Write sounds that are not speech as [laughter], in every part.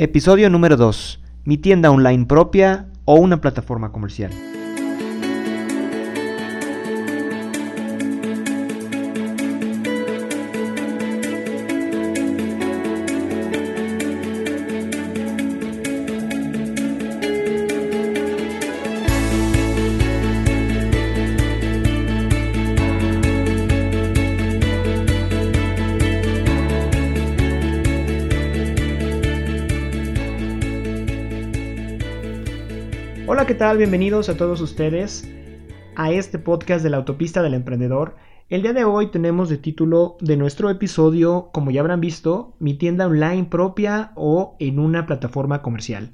Episodio número 2. Mi tienda online propia o una plataforma comercial. Bienvenidos a todos ustedes a este podcast de la autopista del emprendedor. El día de hoy tenemos de título de nuestro episodio, como ya habrán visto, mi tienda online propia o en una plataforma comercial.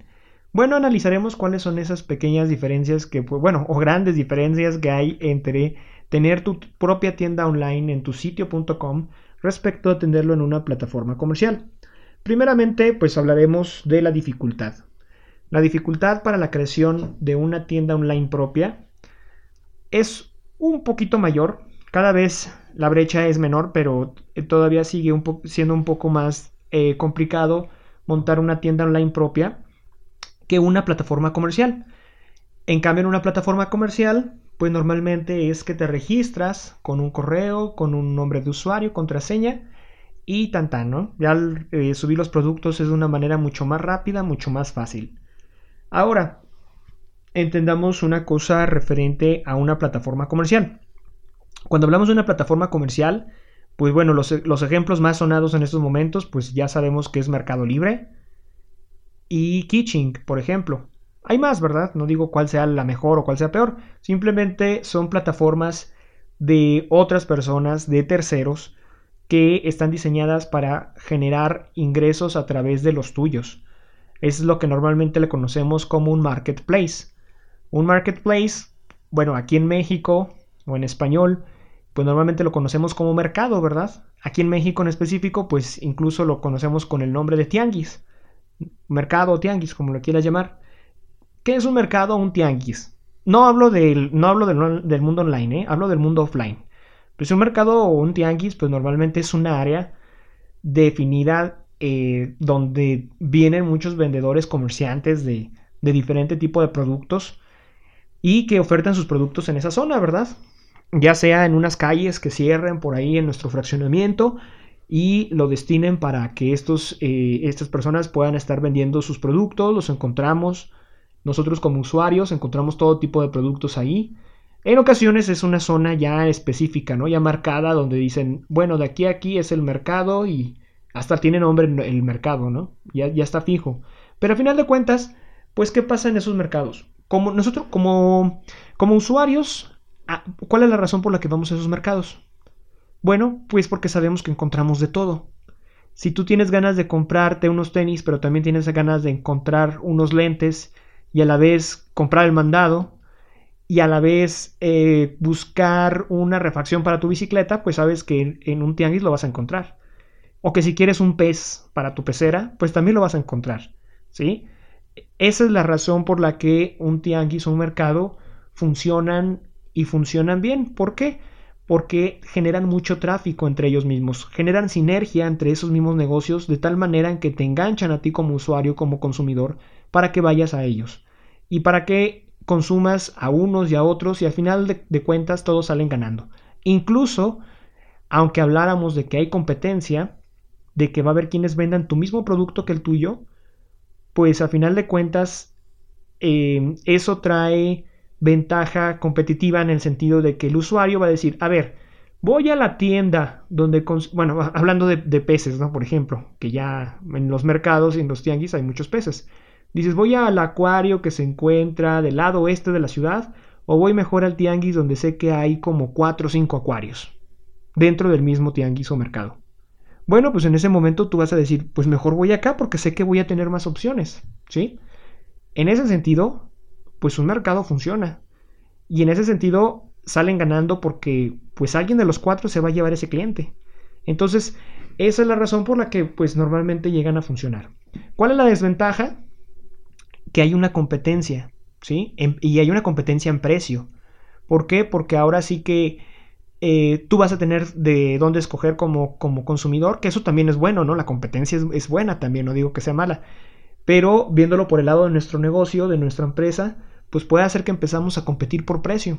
Bueno, analizaremos cuáles son esas pequeñas diferencias que, bueno, o grandes diferencias que hay entre tener tu propia tienda online en tu sitio.com respecto a tenerlo en una plataforma comercial. Primeramente, pues hablaremos de la dificultad. La dificultad para la creación de una tienda online propia es un poquito mayor. Cada vez la brecha es menor, pero todavía sigue siendo un poco más eh, complicado montar una tienda online propia que una plataforma comercial. En cambio, en una plataforma comercial, pues normalmente es que te registras con un correo, con un nombre de usuario, contraseña y tan tan, ¿no? Ya eh, subir los productos es de una manera mucho más rápida, mucho más fácil. Ahora, entendamos una cosa referente a una plataforma comercial. Cuando hablamos de una plataforma comercial, pues bueno, los, ejemplos más sonados en estos momentos, pues ya sabemos que es Mercado Libre y Kitching, por ejemplo. Hay más, ¿verdad? No digo cuál sea la mejor o cuál sea peor. Simplemente son plataformas de otras personas, de terceros, que están diseñadas para generar ingresos a través de los tuyos es lo que normalmente le conocemos como un marketplace. Un marketplace, bueno, aquí en México o en español, pues normalmente lo conocemos como mercado, ¿verdad? Aquí en México en específico, pues incluso lo conocemos con el nombre de tianguis. Mercado o tianguis, como lo quieras llamar. ¿Qué es un mercado o un tianguis? No hablo del, no hablo del, mundo online, ¿eh? hablo del mundo offline. Pues un mercado o un tianguis, pues normalmente es un área definida eh, donde vienen muchos vendedores comerciantes de, de diferente tipo de productos y que ofertan sus productos en esa zona, ¿verdad? Ya sea en unas calles que cierren por ahí en nuestro fraccionamiento y lo destinen para que estos, eh, estas personas puedan estar vendiendo sus productos, los encontramos. Nosotros como usuarios encontramos todo tipo de productos ahí. En ocasiones es una zona ya específica, ¿no? Ya marcada donde dicen, bueno, de aquí a aquí es el mercado y hasta tiene nombre en el mercado, ¿no? Ya, ya está fijo. Pero a final de cuentas, pues, ¿qué pasa en esos mercados? Como nosotros, como, como usuarios, ah, ¿cuál es la razón por la que vamos a esos mercados? Bueno, pues porque sabemos que encontramos de todo. Si tú tienes ganas de comprarte unos tenis, pero también tienes ganas de encontrar unos lentes y a la vez comprar el mandado y a la vez eh, buscar una refacción para tu bicicleta, pues sabes que en un tianguis lo vas a encontrar. O que si quieres un pez para tu pecera, pues también lo vas a encontrar. ¿sí? Esa es la razón por la que un tianguis o un mercado funcionan y funcionan bien. ¿Por qué? Porque generan mucho tráfico entre ellos mismos, generan sinergia entre esos mismos negocios de tal manera en que te enganchan a ti como usuario, como consumidor, para que vayas a ellos y para que consumas a unos y a otros y al final de, de cuentas todos salen ganando. Incluso, aunque habláramos de que hay competencia, de que va a haber quienes vendan tu mismo producto que el tuyo, pues a final de cuentas eh, eso trae ventaja competitiva en el sentido de que el usuario va a decir, a ver, voy a la tienda donde, bueno, [laughs] hablando de, peces, ¿no? Por ejemplo, que ya en los mercados y en los tianguis hay muchos peces. Dices, voy al acuario que se encuentra del lado oeste de la ciudad o voy mejor al tianguis donde sé que hay como 4 o 5 acuarios dentro del mismo tianguis o mercado. Bueno, pues en ese momento tú vas a decir, pues mejor voy acá porque sé que voy a tener más opciones, ¿sí? En ese sentido, pues un mercado funciona. Y en ese sentido salen ganando porque pues alguien de los cuatro se va a llevar ese cliente. Entonces, esa es la razón por la que pues normalmente llegan a funcionar. ¿Cuál es la desventaja? Que hay una competencia, ¿sí? y hay una competencia en precio. ¿Por qué? Porque ahora sí que eh, tú vas a tener de dónde escoger como, como consumidor, que eso también es bueno, ¿no? La competencia es, buena también, no digo que sea mala. Pero viéndolo por el lado de nuestro negocio, de nuestra empresa, pues puede hacer que empezamos a competir por precio.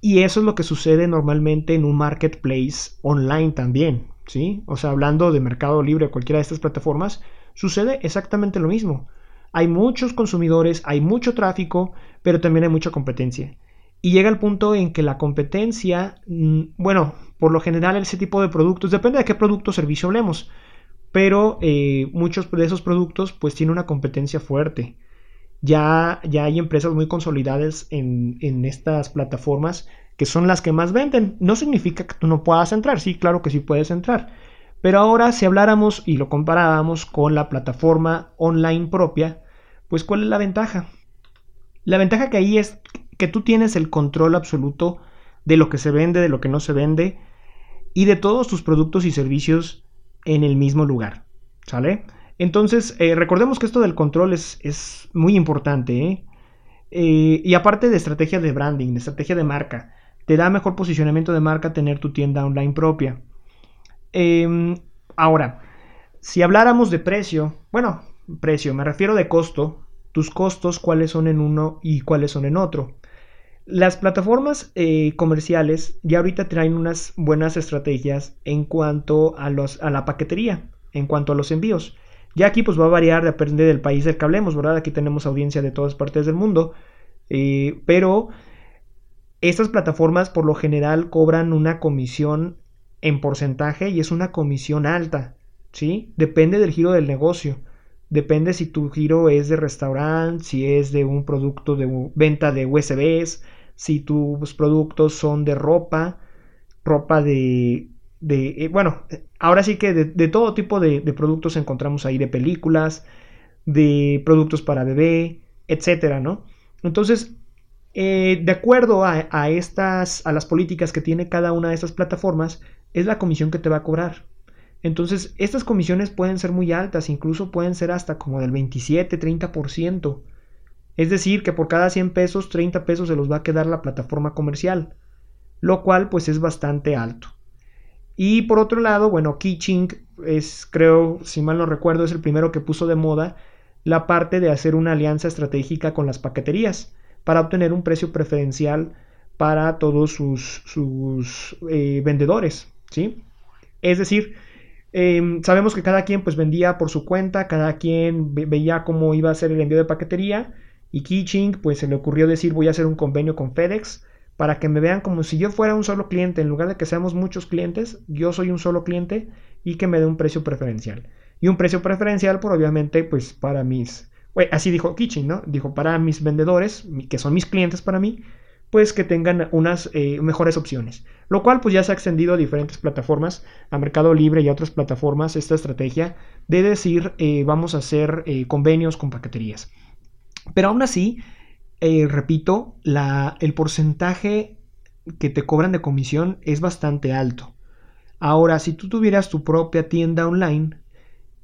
Y eso es lo que sucede normalmente en un marketplace online también, ¿sí? O sea, hablando de Mercado Libre o cualquiera de estas plataformas, sucede exactamente lo mismo. Hay muchos consumidores, hay mucho tráfico, pero también hay mucha competencia. Y llega el punto en que la competencia, mm, bueno, por lo general ese tipo de productos, depende de qué producto o servicio hablemos, pero eh, muchos de esos productos pues tienen una competencia fuerte. Ya, ya hay empresas muy consolidadas en, en estas plataformas que son las que más venden. No significa que tú no puedas entrar, sí, claro que sí puedes entrar. Pero ahora si habláramos y lo comparábamos con la plataforma online propia, pues ¿cuál es la ventaja? La ventaja que ahí es que tú tienes el control absoluto de lo que se vende, de lo que no se vende y de todos tus productos y servicios en el mismo lugar. ¿Sale? Entonces, eh, recordemos que esto del control es, es muy importante. ¿eh? Eh, y aparte de estrategia de branding, de estrategia de marca, te da mejor posicionamiento de marca tener tu tienda online propia. Em, ahora, si habláramos de precio, bueno, precio, me refiero de costo, tus costos, cuáles son en uno y cuáles son en otro. Las plataformas eh, comerciales ya ahorita traen unas buenas estrategias en cuanto a, los, a la paquetería, en cuanto a los envíos. Ya aquí pues va a variar, depende del país del que hablemos, ¿verdad? Aquí tenemos audiencia de todas partes del mundo, eh, pero estas plataformas por lo general cobran una comisión en porcentaje y es una comisión alta, ¿sí? Depende del giro del negocio. Depende si tu giro es de restaurante, si es de un producto de venta de USBs, si tus productos son de ropa, ropa de... eh, bueno, ahora sí que de, todo tipo de, productos encontramos ahí, de películas, de productos para bebé, etcétera, ¿no? Entonces, eh, de acuerdo a, a, estas, a las políticas que tiene cada una de estas plataformas, es la comisión que te va a cobrar. Entonces, estas comisiones pueden ser muy altas, incluso pueden ser hasta como del 27, 30%. Es decir, que por cada 100 pesos, 30 pesos se los va a quedar la plataforma comercial, lo cual pues es bastante alto. Y por otro lado, bueno, Kitching es, creo, si mal no recuerdo, es el primero que puso de moda la parte de hacer una alianza estratégica con las paqueterías para obtener un precio preferencial para todos sus, sus eh, vendedores, ¿sí? Es decir, Em, sabemos que cada quien pues vendía por su cuenta, cada quien veía cómo iba a ser el envío de paquetería y Kitching pues se le ocurrió decir voy a hacer un convenio con FedEx para que me vean como si yo fuera un solo cliente, en lugar de que seamos muchos clientes, yo soy un solo cliente y que me dé un precio preferencial. Y un precio preferencial por obviamente pues para mis, así dijo Kitching, ¿no? Dijo para mis vendedores, que son mis clientes para mí, pues que tengan unas eh, mejores opciones. Lo cual pues ya se ha extendido a diferentes plataformas, a Mercado Libre y a otras plataformas, esta estrategia de decir eh, vamos a hacer eh, convenios con paqueterías. Pero aún así, repito, la, el porcentaje que te cobran de comisión es bastante alto. Ahora, si tú tuvieras tu propia tienda online,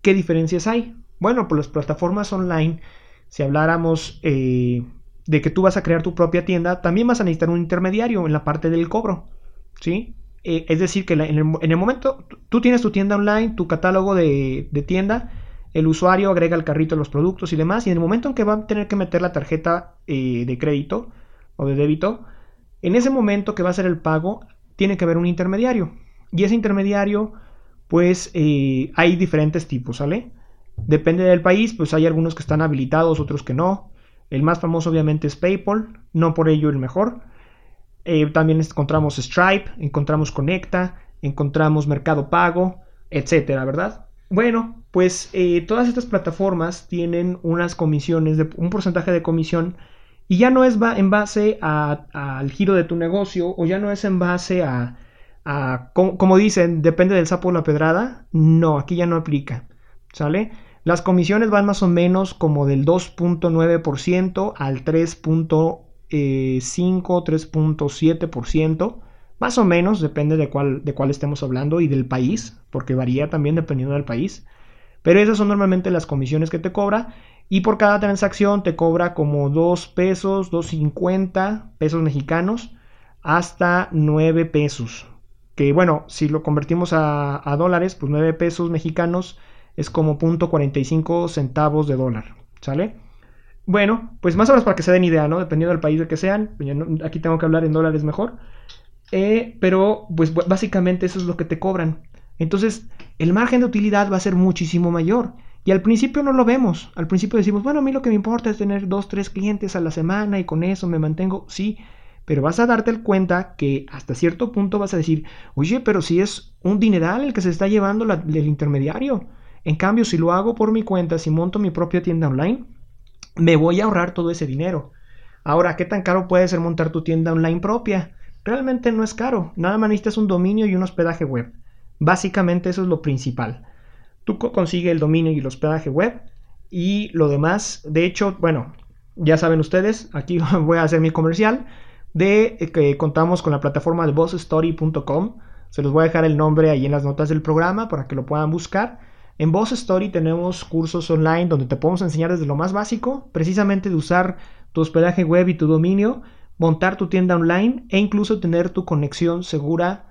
¿qué diferencias hay? Bueno, pues las plataformas online, si habláramos de que tú vas a crear tu propia tienda, también vas a necesitar un intermediario en la parte del cobro, ¿sí? Eh, es decir, que en, el, momento tú tienes tu tienda online, tu catálogo de, tienda, el usuario agrega al carrito los productos y demás, y en el momento en que va a tener que meter la tarjeta eh, de crédito o de débito, en ese momento que va a ser el pago, tiene que haber un intermediario. Y ese intermediario, pues eh, hay diferentes tipos, ¿sale? Depende del país, pues hay algunos que están habilitados, otros que no. El más famoso obviamente es PayPal, no por ello el mejor. Eh, también encontramos Stripe, encontramos Conecta, encontramos Mercado Pago, etcétera, ¿verdad? Bueno, pues eh, todas estas plataformas tienen unas comisiones, de, un porcentaje de comisión y ya no es en base al giro de tu negocio o ya no es en base a, como, dicen, depende del sapo o la pedrada. No, aquí ya no aplica, ¿sale? Las comisiones van más o menos como del 2.9% al 3.5, 3.7%. Eh, más o menos, depende de cuál, de cuál estemos hablando y del país, porque varía también dependiendo del país. Pero esas son normalmente las comisiones que te cobra. Y por cada transacción te cobra como 2 pesos, 2.50 pesos mexicanos, hasta 9 pesos. Que bueno, si lo convertimos a, dólares, pues 9 pesos mexicanos es como 0.45 centavos de dólar, ¿sale? Bueno, pues más o menos para que se den idea, ¿no? Dependiendo del país de que sean, aquí tengo que hablar en dólares mejor, eh, pero pues básicamente eso es lo que te cobran. Entonces, el margen de utilidad va a ser muchísimo mayor. Y al principio no lo vemos. Al principio decimos, bueno, a mí lo que me importa es tener dos, tres clientes a la semana y con eso me mantengo. Sí, pero vas a darte cuenta que hasta cierto punto vas a decir, oye, pero si es un dineral el que se está llevando el intermediario. En cambio, si lo hago por mi cuenta, si monto mi propia tienda online, me voy a ahorrar todo ese dinero. Ahora, ¿qué tan caro puede ser montar tu tienda online propia? Realmente no es caro. Nada más necesitas un dominio y un hospedaje web. Básicamente eso es lo principal. Tú consigues el dominio y el hospedaje web y lo demás, de hecho, bueno, ya saben ustedes, aquí [laughs] voy a hacer mi comercial de eh, que contamos con la plataforma de bossstory.com. Se los voy a dejar el nombre ahí en las notas del programa para que lo puedan buscar. En Boss Story tenemos cursos online donde te podemos enseñar desde lo más básico, precisamente de usar tu hospedaje web y tu dominio, montar tu tienda online e incluso tener tu conexión segura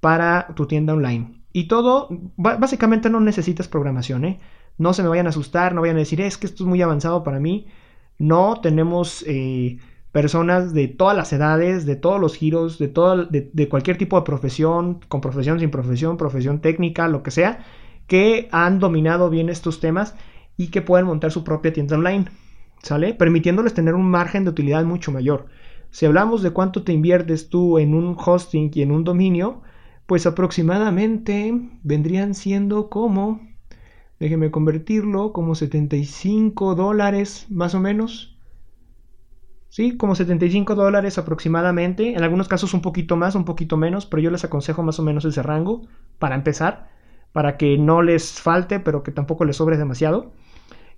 para tu tienda online. Y todo, básicamente no necesitas programación, ¿eh? No se me vayan a asustar, no vayan a decir, es que esto es muy avanzado para mí. No, tenemos eh, personas de todas las edades, de todos los giros, de, todo, de, cualquier tipo de profesión, con profesión, sin profesión, profesión técnica, lo que sea, que han dominado bien estos temas y que pueden montar su propia tienda online, ¿sale? Permitiéndoles tener un margen de utilidad mucho mayor. Si hablamos de cuánto te inviertes tú en un hosting y en un dominio, pues aproximadamente vendrían siendo como, déjeme convertirlo, como 75 dólares más o menos. Sí, como 75 dólares aproximadamente. En algunos casos un poquito más, un poquito menos, pero yo les aconsejo más o menos ese rango para empezar, para que no les falte, pero que tampoco les sobre demasiado.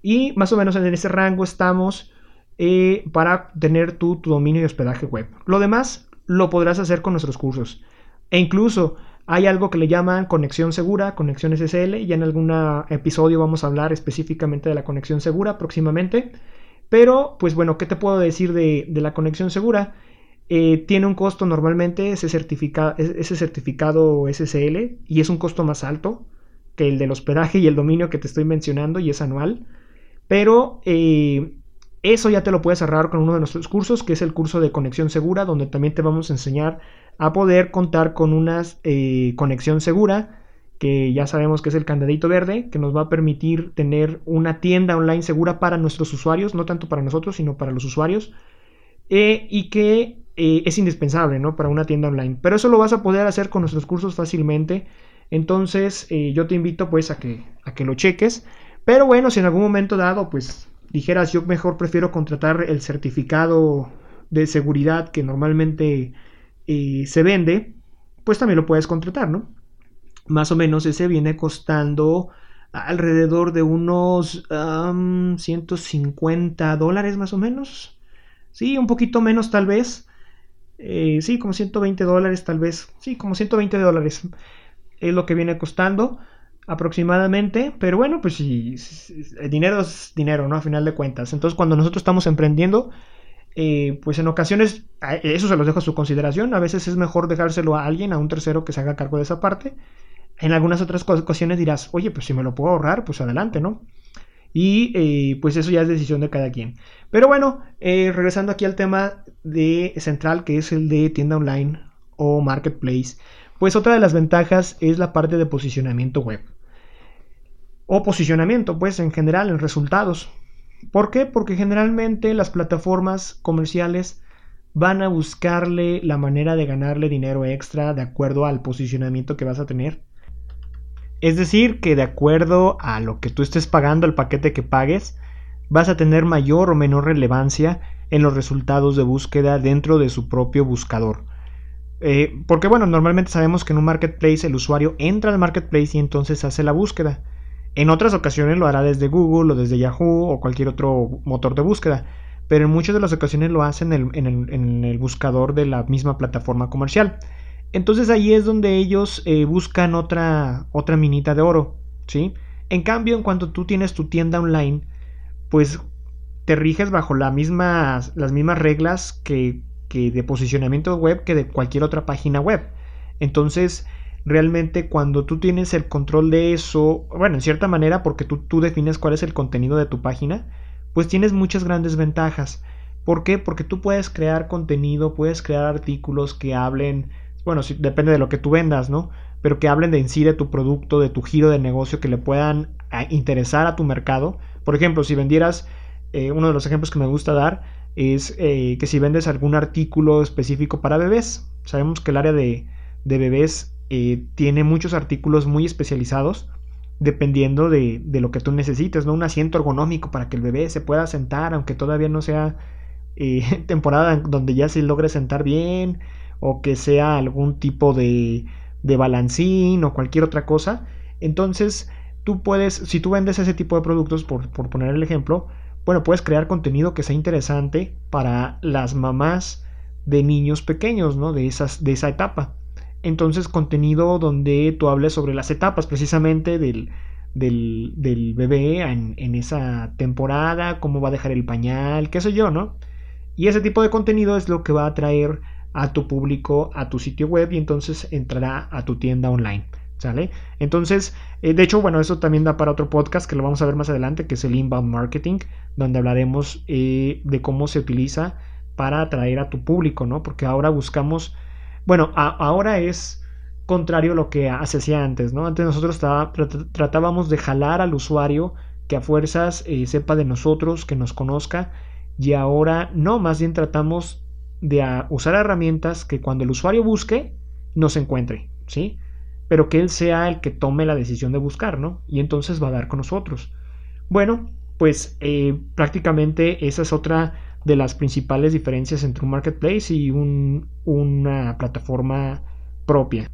Y más o menos en ese rango estamos eh, para tener tu, tu dominio y hospedaje web. Lo demás lo podrás hacer con nuestros cursos. E incluso hay algo que le llaman conexión segura, conexión SSL. Ya en algún episodio vamos a hablar específicamente de la conexión segura próximamente. Pero, pues bueno, ¿qué te puedo decir de, la conexión segura? Eh, tiene un costo normalmente ese, ese certificado SSL y es un costo más alto que el del hospedaje y el dominio que te estoy mencionando y es anual. Pero eh, eso ya te lo puedes ahorrar con uno de nuestros cursos, que es el curso de conexión segura, donde también te vamos a enseñar a poder contar con una eh, conexión segura, que ya sabemos que es el candadito verde, que nos va a permitir tener una tienda online segura para nuestros usuarios, no tanto para nosotros, sino para los usuarios, eh, y que eh, es indispensable ¿no? para una tienda online. Pero eso lo vas a poder hacer con nuestros cursos fácilmente. Entonces yo te invito pues a que, a que lo cheques. Pero bueno, si en algún momento dado pues dijeras yo mejor prefiero contratar el certificado de seguridad que normalmente eh, se vende, pues también lo puedes contratar, ¿no? Más o menos ese viene costando alrededor de unos 150 dólares más o menos. Sí, un poquito menos tal vez. Eh, sí, como 120 dólares tal vez. Sí, como 120 dólares es lo que viene costando aproximadamente, pero bueno, pues si, dinero es dinero, ¿no? A final de cuentas. Entonces, cuando nosotros estamos emprendiendo, eh, pues en ocasiones, eso se los dejo a su consideración, a veces es mejor dejárselo a alguien, a un tercero que se haga cargo de esa parte. En algunas otras ocasiones dirás, oye, pues si me lo puedo ahorrar, pues adelante, ¿no? Y eh, pues eso ya es decisión de cada quien. Pero bueno, eh, regresando aquí al tema de central, que es el de tienda online o marketplace, pues otra de las ventajas es la parte de posicionamiento web o posicionamiento, pues en general, en resultados. ¿Por qué? Porque generalmente las plataformas comerciales van a buscarle la manera de ganarle dinero extra de acuerdo al posicionamiento que vas a tener. Es decir, que de acuerdo a lo que tú estés pagando, el paquete que pagues, vas a tener mayor o menor relevancia en los resultados de búsqueda dentro de su propio buscador. Eh, porque bueno, normalmente sabemos que en un marketplace el usuario entra al marketplace y entonces hace la búsqueda. En otras ocasiones lo hará desde Google o desde Yahoo o cualquier otro motor de búsqueda, pero en muchas de las ocasiones lo hacen en el, buscador de la misma plataforma comercial. Entonces ahí es donde ellos eh, buscan otra, minita de oro, ¿sí? En cambio, en cuanto tú tienes tu tienda online, pues te riges bajo las mismas reglas que de posicionamiento web que de cualquier otra página web. Entonces, realmente cuando tú tienes el control de eso, bueno, en cierta manera porque tú, tú defines cuál es el contenido de tu página, pues tienes muchas grandes ventajas. ¿Por qué? Porque tú puedes crear contenido, puedes crear artículos que hablen, bueno, si, depende de lo que tú vendas, ¿no? Pero que hablen de en sí de tu producto, de tu giro de negocio, que le puedan interesar a tu mercado. Por ejemplo, si vendieras, eh, uno de los ejemplos que me gusta dar es eh, que si vendes algún artículo específico para bebés, sabemos que el área de, de bebés eh, tiene muchos artículos muy especializados dependiendo de, de, lo que tú necesites, ¿no? Un asiento ergonómico para que el bebé se pueda sentar, aunque todavía no sea eh, [laughs] temporada donde ya se logre sentar bien, o que sea algún tipo de, de balancín o cualquier otra cosa. Entonces, tú puedes, si tú vendes ese tipo de productos, por, por poner el ejemplo, bueno, puedes crear contenido que sea interesante para las mamás de niños pequeños, ¿no? De, esas, de esa etapa. Entonces, contenido donde tú hables sobre las etapas precisamente del, del, bebé en, en, esa temporada, cómo va a dejar el pañal, qué sé yo, ¿no? Y ese tipo de contenido es lo que va a atraer a tu público a tu sitio web y entonces entrará a tu tienda online. ¿Sale? Entonces, eh, de hecho, bueno, eso también da para otro podcast que lo vamos a ver más adelante, que es el inbound marketing, donde hablaremos eh, de cómo se utiliza para atraer a tu público, ¿no? Porque ahora buscamos bueno, ahora es contrario a lo que se hacía antes, ¿no? Antes nosotros tratábamos de jalar al usuario que a fuerzas eh, sepa de nosotros, que nos conozca, y ahora no, más bien tratamos de usar herramientas que cuando el usuario busque, nos encuentre, ¿sí? Pero que él sea el que tome la decisión de buscar, ¿no? Y entonces va a dar con nosotros. Bueno, pues eh, prácticamente esa es otra de las principales diferencias entre un marketplace y una plataforma propia.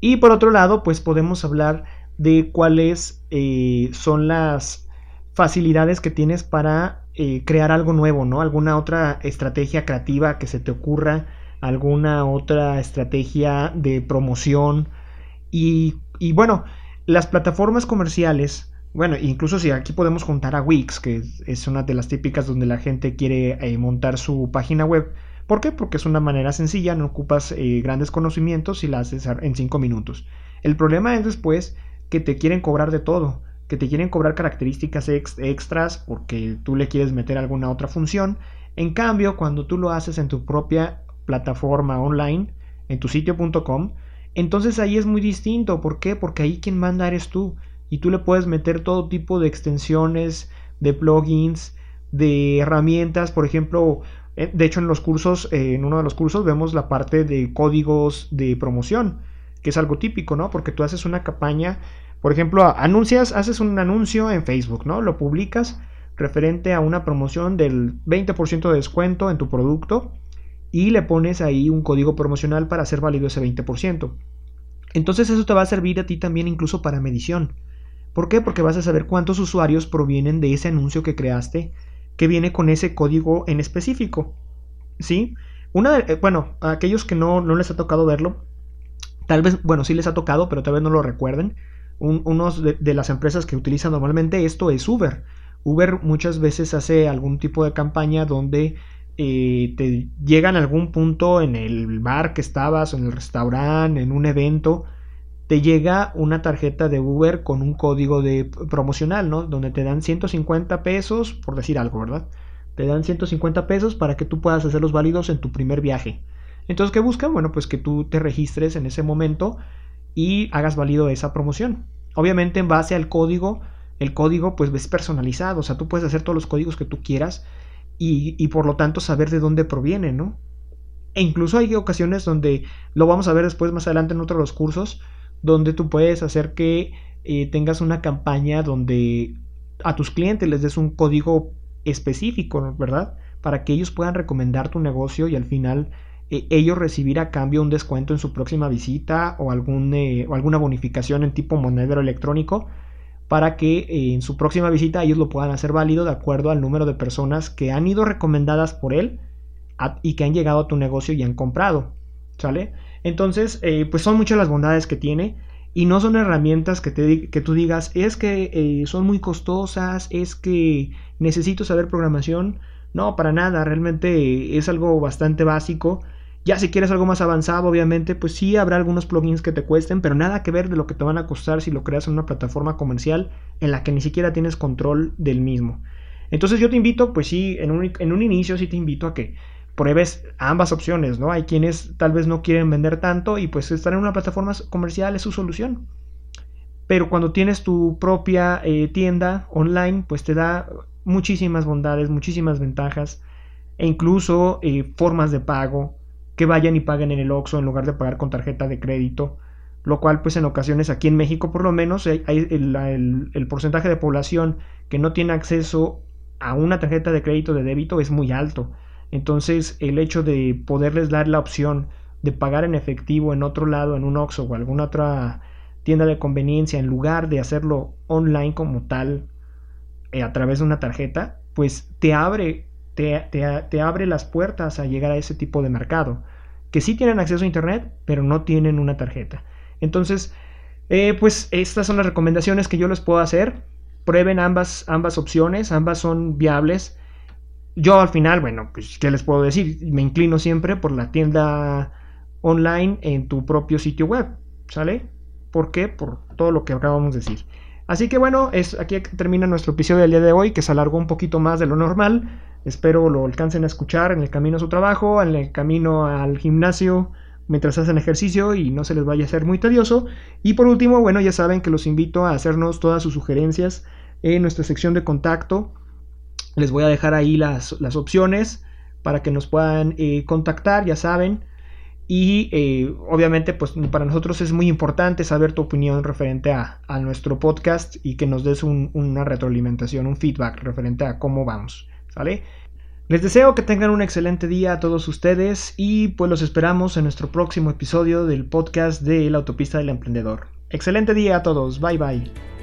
Y por otro lado, pues podemos hablar de cuáles eh, son las facilidades que tienes para eh, crear algo nuevo, ¿no? Alguna otra estrategia creativa que se te ocurra, alguna otra estrategia de promoción. Y bueno, las plataformas comerciales bueno, incluso si aquí podemos juntar a Wix, que es una de las típicas donde la gente quiere eh, montar su página web. ¿Por qué? Porque es una manera sencilla, no ocupas eh, grandes conocimientos y la haces en 5 minutos. El problema es después que te quieren cobrar de todo, que te quieren cobrar características extras porque tú le quieres meter alguna otra función. En cambio, cuando tú lo haces en tu propia plataforma online, en tu sitio.com, entonces ahí es muy distinto. ¿Por qué? Porque ahí quien manda eres tú y tú le puedes meter todo tipo de extensiones, de plugins, de herramientas, por ejemplo, eh, de hecho en los cursos, eh, en uno de los cursos vemos la parte de códigos de promoción, que es algo típico, ¿no? Porque tú haces una campaña, por ejemplo, anuncias, haces un anuncio en Facebook, ¿no? Lo publicas referente a una promoción del 20% de descuento en tu producto y le pones ahí un código promocional para hacer válido ese 20%. Entonces eso te va a servir a ti también incluso para medición. ¿Por qué? Porque vas a saber cuántos usuarios provienen de ese anuncio que creaste que viene con ese código en específico. ¿Sí? Una de, eh, bueno, a aquellos que no, no, les ha tocado verlo, tal vez, bueno, sí les ha tocado, pero tal vez no lo recuerden. uno de, las empresas que utilizan normalmente esto es Uber. Uber muchas veces hace algún tipo de campaña donde eh, te llegan a algún punto en el bar que estabas, en el restaurante, en un evento, te llega una tarjeta de Uber con un código de promocional, ¿no? Donde te dan 150 pesos, por decir algo, ¿verdad? Te dan 150 pesos para que tú puedas hacerlos válidos en tu primer viaje. Entonces, ¿qué buscan? Bueno, pues que tú te registres en ese momento y hagas válido esa promoción. Obviamente en base al código, el código pues es personalizado, o sea, tú puedes hacer todos los códigos que tú quieras y, y por lo tanto saber de dónde proviene, ¿no? E incluso hay ocasiones donde, lo vamos a ver después más adelante en otro de los cursos, donde tú puedes hacer que eh, tengas una campaña donde a tus clientes les des un código específico, ¿verdad? Para que ellos puedan recomendar tu negocio y al final eh, ellos recibir a cambio un descuento en su próxima visita o, algún, eh, o alguna bonificación en tipo monedero electrónico para que en su próxima visita ellos lo puedan hacer válido de acuerdo al número de personas que han ido recomendadas por él y que han llegado a tu negocio y han comprado. ¿Sale? Entonces, eh, pues son muchas las bondades que tiene y no son herramientas que, te, que tú digas, es que eh, son muy costosas, es que necesito saber programación. No, para nada, realmente es algo bastante básico Ya si quieres algo más avanzado, obviamente, pues sí habrá algunos plugins que te cuesten, pero nada que ver de lo que te van a costar si lo creas en una plataforma comercial en la que ni siquiera tienes control del mismo. Entonces yo te invito, pues sí, en un, en un inicio sí te invito a que pruebes ambas opciones, ¿no? Hay quienes tal vez no quieren vender tanto y pues estar en una plataforma comercial es su solución. Pero cuando tienes tu propia eh, tienda online, pues te da muchísimas bondades, muchísimas ventajas e incluso eh, formas de pago que vayan y paguen en el OXXO en lugar de pagar con tarjeta de crédito, lo cual pues en ocasiones aquí en México por lo menos hay el, porcentaje de población que no tiene acceso a una tarjeta de crédito de débito es muy alto. Entonces el hecho de poderles dar la opción de pagar en efectivo en otro lado, en un OXXO o alguna otra tienda de conveniencia, en lugar de hacerlo online como tal, eh, a través de una tarjeta, pues te abre te, abre las puertas a llegar a ese tipo de mercado, que sí tienen acceso a Internet, pero no tienen una tarjeta. Entonces, eh, pues estas son las recomendaciones que yo les puedo hacer. Prueben ambas, ambas opciones, ambas son viables. Yo al final, bueno, pues ¿qué les puedo decir? Me inclino siempre por la tienda online en tu propio sitio web, ¿sale? ¿Por qué? Por todo lo que acabamos de decir. Así que bueno, es, aquí termina nuestro episodio del día de hoy, que se alargó un poquito más de lo normal. Espero lo alcancen a escuchar en el camino a su trabajo, en el camino al gimnasio, mientras hacen ejercicio y no se les vaya a ser muy tedioso. Y por último, bueno, ya saben que los invito a hacernos todas sus sugerencias en nuestra sección de contacto. Les voy a dejar ahí las, las opciones para que nos puedan eh, contactar, ya saben. Y eh, obviamente, pues para nosotros es muy importante saber tu opinión referente a, nuestro podcast y que nos des una retroalimentación, un feedback referente a cómo vamos. Les deseo que tengan un excelente día a todos ustedes y pues los esperamos en nuestro próximo episodio del podcast de La Autopista del Emprendedor. Excelente día a todos, bye bye.